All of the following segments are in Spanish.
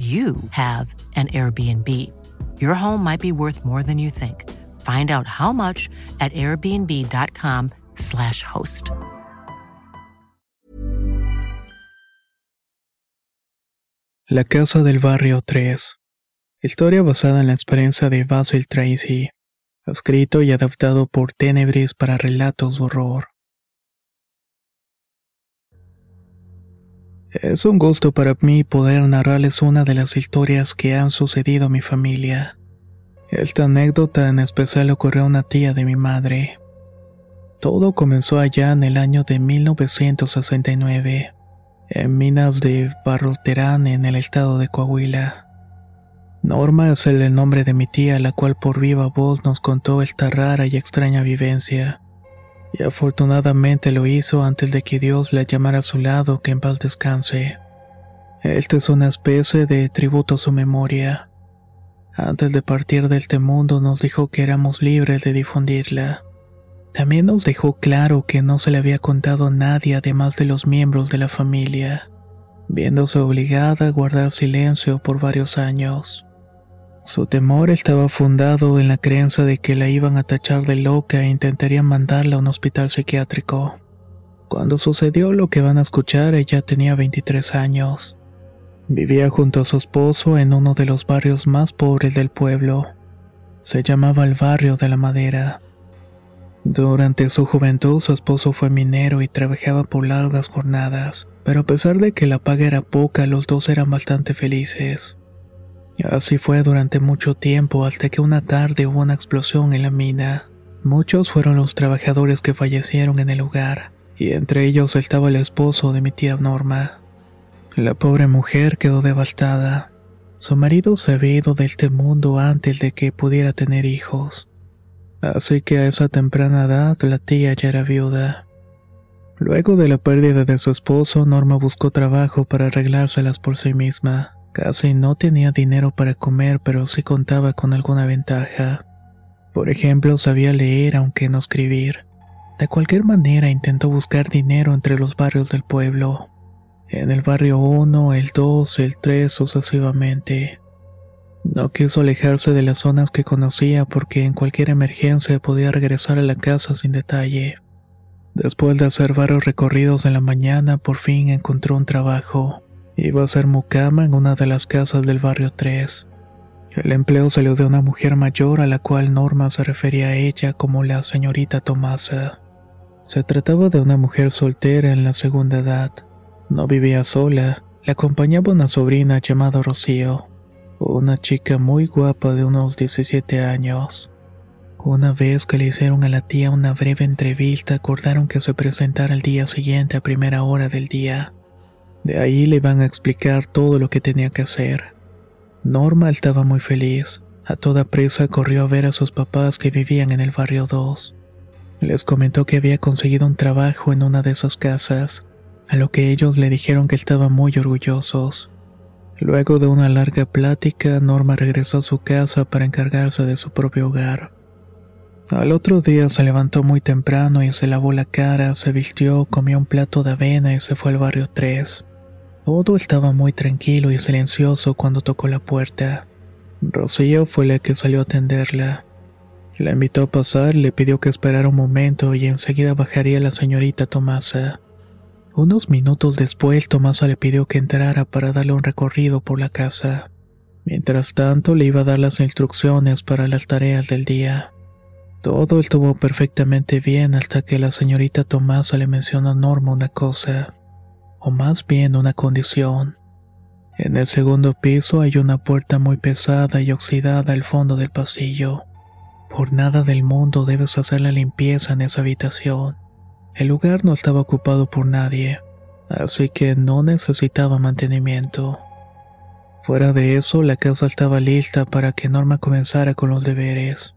you have an Airbnb. Your home might be worth more than you think. Find out how much at airbnb.com/slash host. La Casa del Barrio 3. Historia basada en la experiencia de Basil Tracy. Escrito y adaptado por Tenebris para relatos de horror. Es un gusto para mí poder narrarles una de las historias que han sucedido a mi familia. Esta anécdota en especial ocurrió a una tía de mi madre. Todo comenzó allá en el año de 1969, en minas de Barroterán en el estado de Coahuila. Norma es el nombre de mi tía, la cual por viva voz nos contó esta rara y extraña vivencia y afortunadamente lo hizo antes de que Dios la llamara a su lado que en paz descanse. Esta es una especie de tributo a su memoria. Antes de partir de este mundo nos dijo que éramos libres de difundirla. También nos dejó claro que no se le había contado a nadie además de los miembros de la familia, viéndose obligada a guardar silencio por varios años. Su temor estaba fundado en la creencia de que la iban a tachar de loca e intentarían mandarla a un hospital psiquiátrico. Cuando sucedió lo que van a escuchar, ella tenía 23 años. Vivía junto a su esposo en uno de los barrios más pobres del pueblo. Se llamaba el barrio de la madera. Durante su juventud su esposo fue minero y trabajaba por largas jornadas, pero a pesar de que la paga era poca, los dos eran bastante felices. Así fue durante mucho tiempo hasta que una tarde hubo una explosión en la mina. Muchos fueron los trabajadores que fallecieron en el lugar, y entre ellos estaba el esposo de mi tía Norma. La pobre mujer quedó devastada. Su marido se había ido de este mundo antes de que pudiera tener hijos. Así que a esa temprana edad la tía ya era viuda. Luego de la pérdida de su esposo, Norma buscó trabajo para arreglárselas por sí misma. Casi no tenía dinero para comer, pero sí contaba con alguna ventaja. Por ejemplo, sabía leer aunque no escribir. De cualquier manera intentó buscar dinero entre los barrios del pueblo. En el barrio 1, el 2, el 3 sucesivamente. No quiso alejarse de las zonas que conocía porque en cualquier emergencia podía regresar a la casa sin detalle. Después de hacer varios recorridos en la mañana, por fin encontró un trabajo. Iba a ser mucama en una de las casas del barrio 3. El empleo salió de una mujer mayor a la cual Norma se refería a ella como la señorita Tomasa. Se trataba de una mujer soltera en la segunda edad. No vivía sola, le acompañaba una sobrina llamada Rocío, una chica muy guapa de unos 17 años. Una vez que le hicieron a la tía una breve entrevista, acordaron que se presentara el día siguiente a primera hora del día. De ahí le iban a explicar todo lo que tenía que hacer. Norma estaba muy feliz. A toda prisa corrió a ver a sus papás que vivían en el barrio 2. Les comentó que había conseguido un trabajo en una de esas casas, a lo que ellos le dijeron que estaban muy orgullosos. Luego de una larga plática, Norma regresó a su casa para encargarse de su propio hogar. Al otro día se levantó muy temprano y se lavó la cara, se vistió, comió un plato de avena y se fue al barrio 3. Todo estaba muy tranquilo y silencioso cuando tocó la puerta. Rocío fue la que salió a atenderla. La invitó a pasar, le pidió que esperara un momento y enseguida bajaría la señorita Tomasa. Unos minutos después, Tomasa le pidió que entrara para darle un recorrido por la casa. Mientras tanto, le iba a dar las instrucciones para las tareas del día. Todo estuvo perfectamente bien hasta que la señorita Tomasa le mencionó a Norma una cosa o más bien una condición. En el segundo piso hay una puerta muy pesada y oxidada al fondo del pasillo. Por nada del mundo debes hacer la limpieza en esa habitación. El lugar no estaba ocupado por nadie, así que no necesitaba mantenimiento. Fuera de eso, la casa estaba lista para que Norma comenzara con los deberes.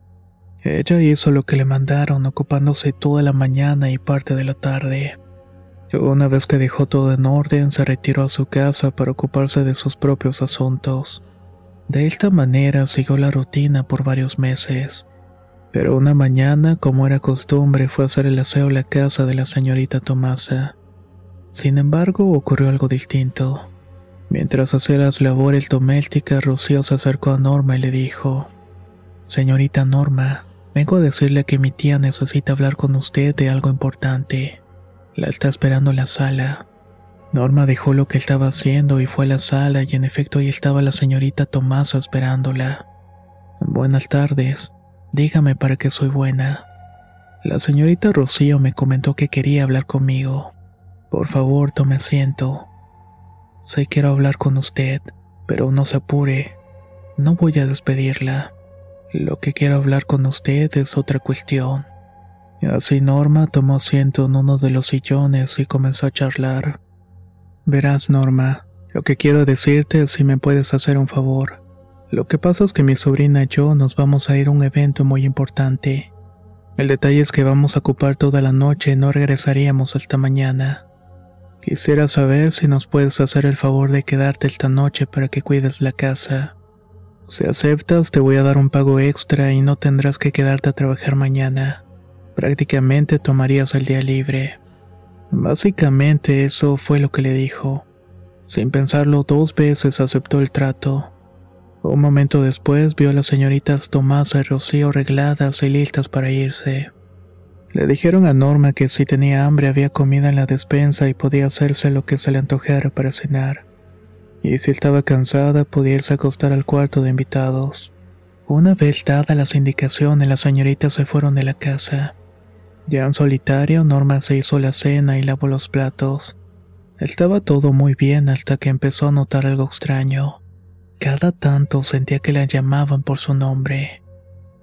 Ella hizo lo que le mandaron, ocupándose toda la mañana y parte de la tarde. Una vez que dejó todo en orden, se retiró a su casa para ocuparse de sus propios asuntos. De esta manera siguió la rutina por varios meses. Pero una mañana, como era costumbre, fue a hacer el aseo a la casa de la señorita Tomasa. Sin embargo, ocurrió algo distinto. Mientras hacía las labores domésticas, Rocío se acercó a Norma y le dijo, Señorita Norma, vengo a decirle que mi tía necesita hablar con usted de algo importante. La está esperando en la sala. Norma dejó lo que estaba haciendo y fue a la sala y en efecto ahí estaba la señorita Tomasa esperándola. Buenas tardes. Dígame para qué soy buena. La señorita Rocío me comentó que quería hablar conmigo. Por favor, tome asiento. Sí quiero hablar con usted, pero no se apure. No voy a despedirla. Lo que quiero hablar con usted es otra cuestión. Así Norma tomó asiento en uno de los sillones y comenzó a charlar. Verás, Norma, lo que quiero decirte es si me puedes hacer un favor. Lo que pasa es que mi sobrina y yo nos vamos a ir a un evento muy importante. El detalle es que vamos a ocupar toda la noche y no regresaríamos hasta mañana. Quisiera saber si nos puedes hacer el favor de quedarte esta noche para que cuides la casa. Si aceptas, te voy a dar un pago extra y no tendrás que quedarte a trabajar mañana. Prácticamente tomarías el día libre. Básicamente eso fue lo que le dijo. Sin pensarlo dos veces aceptó el trato. Un momento después vio a las señoritas Tomás y Rocío arregladas y listas para irse. Le dijeron a Norma que si tenía hambre había comida en la despensa y podía hacerse lo que se le antojara para cenar. Y si estaba cansada podía irse a acostar al cuarto de invitados. Una vez dadas las indicaciones, las señoritas se fueron de la casa. Ya en solitario, Norma se hizo la cena y lavó los platos. Estaba todo muy bien hasta que empezó a notar algo extraño. Cada tanto sentía que la llamaban por su nombre.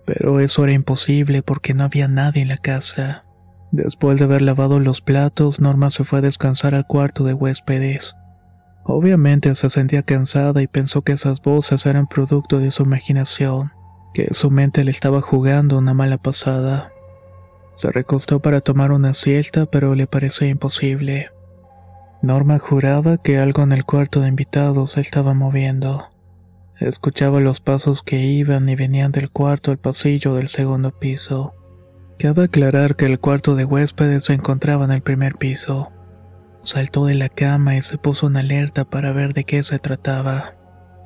Pero eso era imposible porque no había nadie en la casa. Después de haber lavado los platos, Norma se fue a descansar al cuarto de huéspedes. Obviamente se sentía cansada y pensó que esas voces eran producto de su imaginación, que su mente le estaba jugando una mala pasada. Se recostó para tomar una siesta, pero le parecía imposible. Norma juraba que algo en el cuarto de invitados se estaba moviendo. Escuchaba los pasos que iban y venían del cuarto al pasillo del segundo piso. Cabe aclarar que el cuarto de huéspedes se encontraba en el primer piso. Saltó de la cama y se puso en alerta para ver de qué se trataba.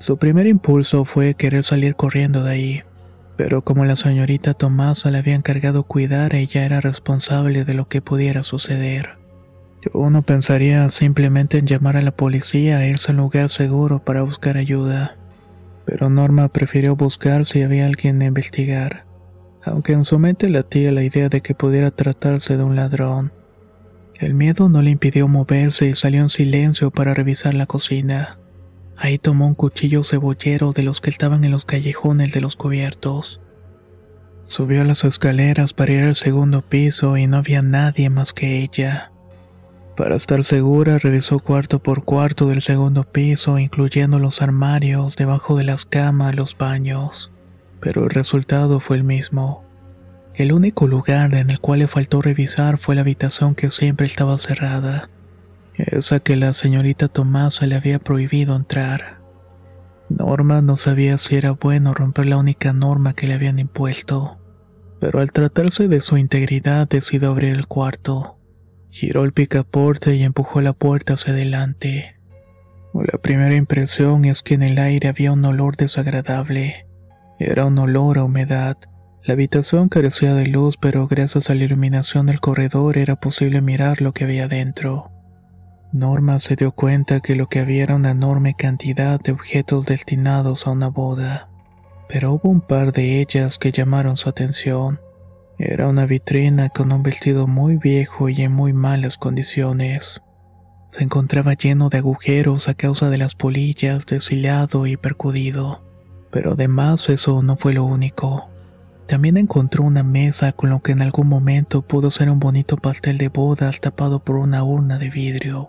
Su primer impulso fue querer salir corriendo de ahí. Pero como la señorita Tomasa le había encargado cuidar, ella era responsable de lo que pudiera suceder. Uno pensaría simplemente en llamar a la policía e irse a un lugar seguro para buscar ayuda. Pero Norma prefirió buscar si había alguien a investigar, aunque en su mente latía la idea de que pudiera tratarse de un ladrón. El miedo no le impidió moverse y salió en silencio para revisar la cocina. Ahí tomó un cuchillo cebollero de los que estaban en los callejones de los cubiertos. Subió las escaleras para ir al segundo piso y no había nadie más que ella. Para estar segura, revisó cuarto por cuarto del segundo piso, incluyendo los armarios, debajo de las camas, los baños. Pero el resultado fue el mismo. El único lugar en el cual le faltó revisar fue la habitación que siempre estaba cerrada esa que la señorita Tomasa le había prohibido entrar. Norma no sabía si era bueno romper la única norma que le habían impuesto, pero al tratarse de su integridad decidió abrir el cuarto. Giró el picaporte y empujó la puerta hacia adelante. La primera impresión es que en el aire había un olor desagradable. Era un olor a humedad. La habitación carecía de luz, pero gracias a la iluminación del corredor era posible mirar lo que había dentro. Norma se dio cuenta que lo que había era una enorme cantidad de objetos destinados a una boda, pero hubo un par de ellas que llamaron su atención. Era una vitrina con un vestido muy viejo y en muy malas condiciones. Se encontraba lleno de agujeros a causa de las polillas, deshilado y percudido. Pero además eso no fue lo único. También encontró una mesa con lo que en algún momento pudo ser un bonito pastel de bodas tapado por una urna de vidrio.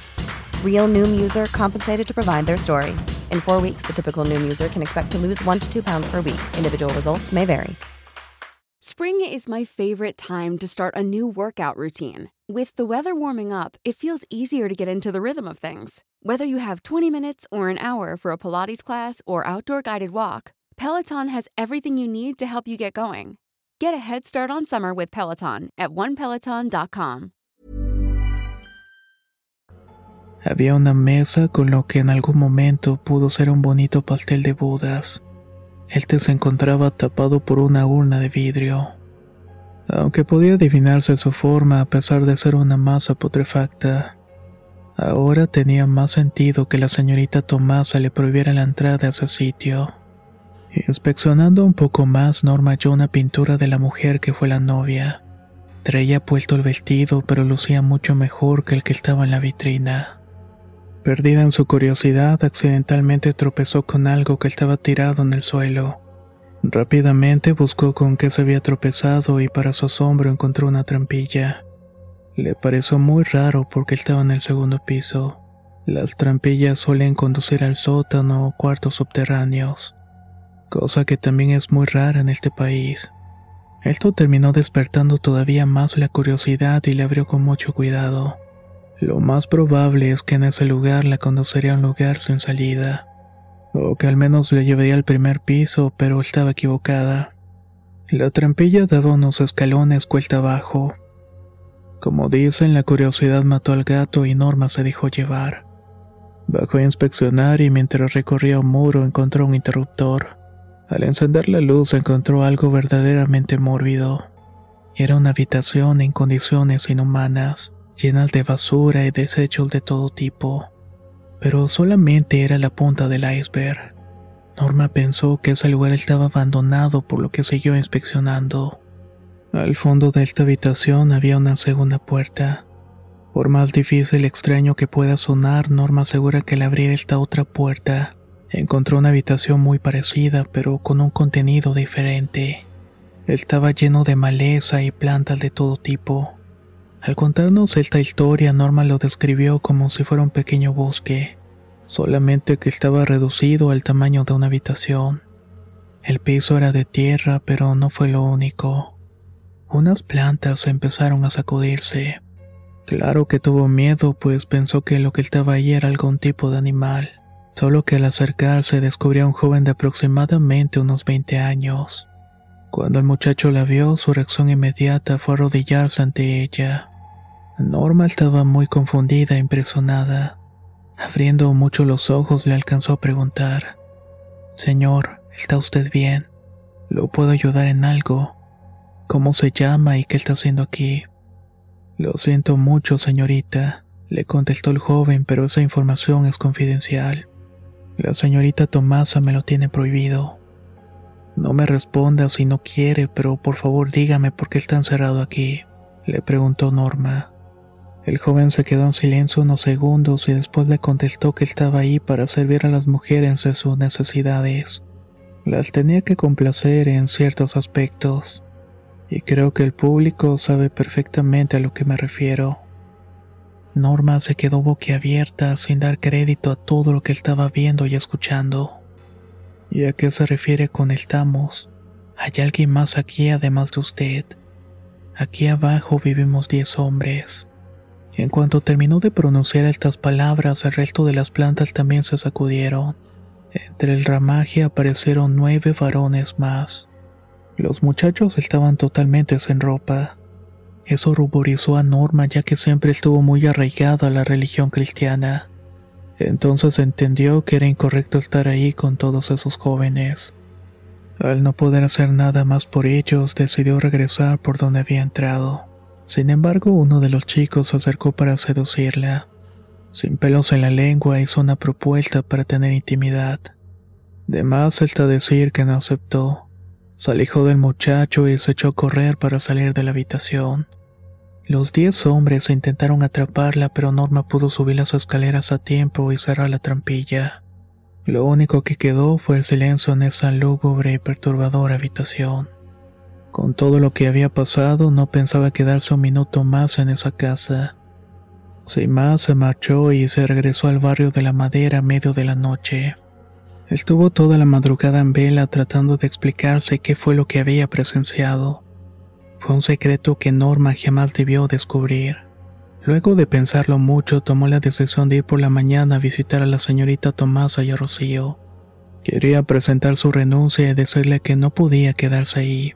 Real Noom user compensated to provide their story. In four weeks, the typical Noom user can expect to lose one to two pounds per week. Individual results may vary. Spring is my favorite time to start a new workout routine. With the weather warming up, it feels easier to get into the rhythm of things. Whether you have 20 minutes or an hour for a Pilates class or outdoor guided walk, Peloton has everything you need to help you get going. Get a head start on summer with Peloton at onepeloton.com. Había una mesa con lo que en algún momento pudo ser un bonito pastel de bodas. Este se encontraba tapado por una urna de vidrio. Aunque podía adivinarse su forma a pesar de ser una masa putrefacta, ahora tenía más sentido que la señorita Tomasa le prohibiera la entrada a ese sitio. Inspeccionando un poco más, Norma halló una pintura de la mujer que fue la novia. Traía puesto el vestido, pero lucía mucho mejor que el que estaba en la vitrina. Perdida en su curiosidad, accidentalmente tropezó con algo que estaba tirado en el suelo. Rápidamente buscó con qué se había tropezado y para su asombro encontró una trampilla. Le pareció muy raro porque estaba en el segundo piso. Las trampillas suelen conducir al sótano o cuartos subterráneos, cosa que también es muy rara en este país. Esto terminó despertando todavía más la curiosidad y le abrió con mucho cuidado. Lo más probable es que en ese lugar la conduciría a un lugar sin salida, o que al menos le llevaría al primer piso, pero estaba equivocada. La trampilla daba unos escalones cuesta abajo. Como dicen, la curiosidad mató al gato y Norma se dejó llevar. Bajó a inspeccionar y mientras recorría un muro encontró un interruptor. Al encender la luz encontró algo verdaderamente mórbido. Era una habitación en condiciones inhumanas llenas de basura y desechos de todo tipo. Pero solamente era la punta del iceberg. Norma pensó que ese lugar estaba abandonado por lo que siguió inspeccionando. Al fondo de esta habitación había una segunda puerta. Por más difícil y extraño que pueda sonar, Norma asegura que al abrir esta otra puerta, encontró una habitación muy parecida, pero con un contenido diferente. Estaba lleno de maleza y plantas de todo tipo. Al contarnos esta historia, Norma lo describió como si fuera un pequeño bosque, solamente que estaba reducido al tamaño de una habitación. El piso era de tierra, pero no fue lo único. Unas plantas empezaron a sacudirse. Claro que tuvo miedo, pues pensó que lo que estaba ahí era algún tipo de animal, solo que al acercarse descubrió a un joven de aproximadamente unos 20 años. Cuando el muchacho la vio, su reacción inmediata fue arrodillarse ante ella. Norma estaba muy confundida e impresionada. Abriendo mucho los ojos le alcanzó a preguntar, Señor, ¿está usted bien? ¿Lo puedo ayudar en algo? ¿Cómo se llama y qué está haciendo aquí? Lo siento mucho, señorita, le contestó el joven, pero esa información es confidencial. La señorita Tomasa me lo tiene prohibido. No me responda si no quiere, pero por favor dígame por qué está encerrado aquí, le preguntó Norma. El joven se quedó en silencio unos segundos y después le contestó que estaba ahí para servir a las mujeres en sus necesidades. Las tenía que complacer en ciertos aspectos. Y creo que el público sabe perfectamente a lo que me refiero. Norma se quedó boquiabierta sin dar crédito a todo lo que estaba viendo y escuchando. ¿Y a qué se refiere con estamos? ¿Hay alguien más aquí además de usted? Aquí abajo vivimos diez hombres. En cuanto terminó de pronunciar estas palabras, el resto de las plantas también se sacudieron. Entre el ramaje aparecieron nueve varones más. Los muchachos estaban totalmente sin ropa. Eso ruborizó a Norma ya que siempre estuvo muy arraigada a la religión cristiana. Entonces entendió que era incorrecto estar ahí con todos esos jóvenes. Al no poder hacer nada más por ellos, decidió regresar por donde había entrado. Sin embargo, uno de los chicos se acercó para seducirla. Sin pelos en la lengua hizo una propuesta para tener intimidad. De más decir que no aceptó. Se alejó del muchacho y se echó a correr para salir de la habitación. Los diez hombres intentaron atraparla, pero Norma pudo subir las escaleras a tiempo y cerrar la trampilla. Lo único que quedó fue el silencio en esa lúgubre y perturbadora habitación. Con todo lo que había pasado, no pensaba quedarse un minuto más en esa casa. Sin más, se marchó y se regresó al barrio de la madera a medio de la noche. Estuvo toda la madrugada en vela tratando de explicarse qué fue lo que había presenciado. Fue un secreto que Norma jamás debió descubrir. Luego de pensarlo mucho, tomó la decisión de ir por la mañana a visitar a la señorita Tomasa y a Rocío. Quería presentar su renuncia y decirle que no podía quedarse ahí.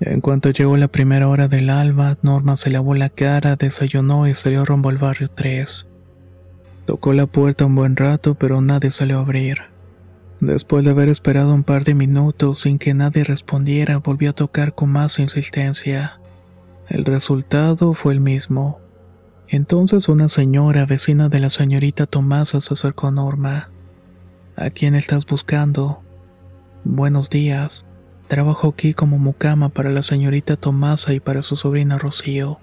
En cuanto llegó la primera hora del alba, Norma se lavó la cara, desayunó y salió rumbo al barrio 3. Tocó la puerta un buen rato, pero nadie salió a abrir. Después de haber esperado un par de minutos sin que nadie respondiera, volvió a tocar con más insistencia. El resultado fue el mismo. Entonces una señora, vecina de la señorita Tomasa, se acercó a Norma. ¿A quién estás buscando? Buenos días. Trabajo aquí como mucama para la señorita Tomasa y para su sobrina Rocío.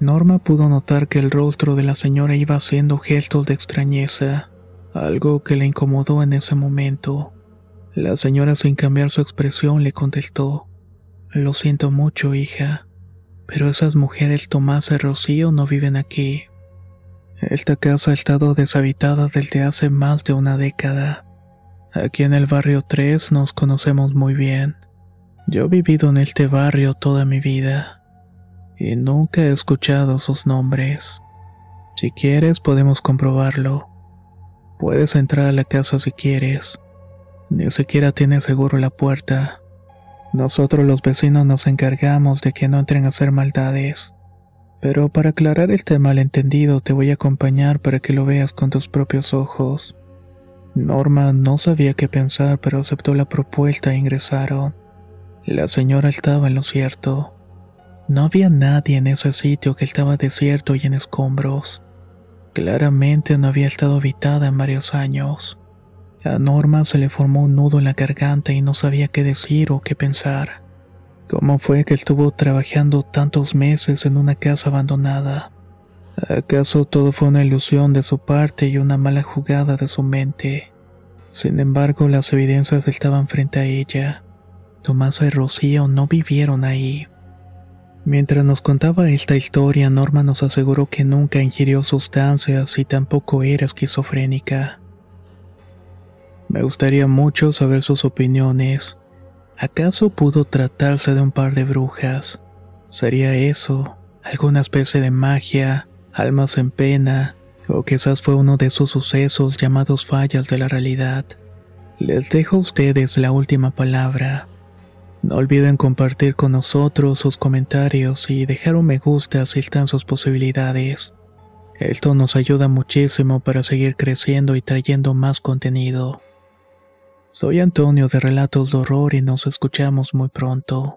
Norma pudo notar que el rostro de la señora iba haciendo gestos de extrañeza, algo que le incomodó en ese momento. La señora sin cambiar su expresión le contestó, Lo siento mucho, hija, pero esas mujeres Tomasa y Rocío no viven aquí. Esta casa ha estado deshabitada desde hace más de una década. Aquí en el barrio 3 nos conocemos muy bien. Yo he vivido en este barrio toda mi vida y nunca he escuchado sus nombres. Si quieres podemos comprobarlo. Puedes entrar a la casa si quieres. Ni siquiera tiene seguro la puerta. Nosotros los vecinos nos encargamos de que no entren a hacer maldades. Pero para aclarar este malentendido te voy a acompañar para que lo veas con tus propios ojos. Norma no sabía qué pensar, pero aceptó la propuesta e ingresaron. La señora estaba en lo cierto. No había nadie en ese sitio que estaba desierto y en escombros. Claramente no había estado habitada en varios años. A Norma se le formó un nudo en la garganta y no sabía qué decir o qué pensar. ¿Cómo fue que estuvo trabajando tantos meses en una casa abandonada? ¿Acaso todo fue una ilusión de su parte y una mala jugada de su mente? Sin embargo, las evidencias estaban frente a ella. Tomás y Rocío no vivieron ahí. Mientras nos contaba esta historia, Norma nos aseguró que nunca ingirió sustancias y tampoco era esquizofrénica. Me gustaría mucho saber sus opiniones. ¿Acaso pudo tratarse de un par de brujas? ¿Sería eso? ¿Alguna especie de magia? Almas en pena, o quizás fue uno de esos sucesos llamados fallas de la realidad. Les dejo a ustedes la última palabra. No olviden compartir con nosotros sus comentarios y dejar un me gusta si están sus posibilidades. Esto nos ayuda muchísimo para seguir creciendo y trayendo más contenido. Soy Antonio de Relatos de Horror y nos escuchamos muy pronto.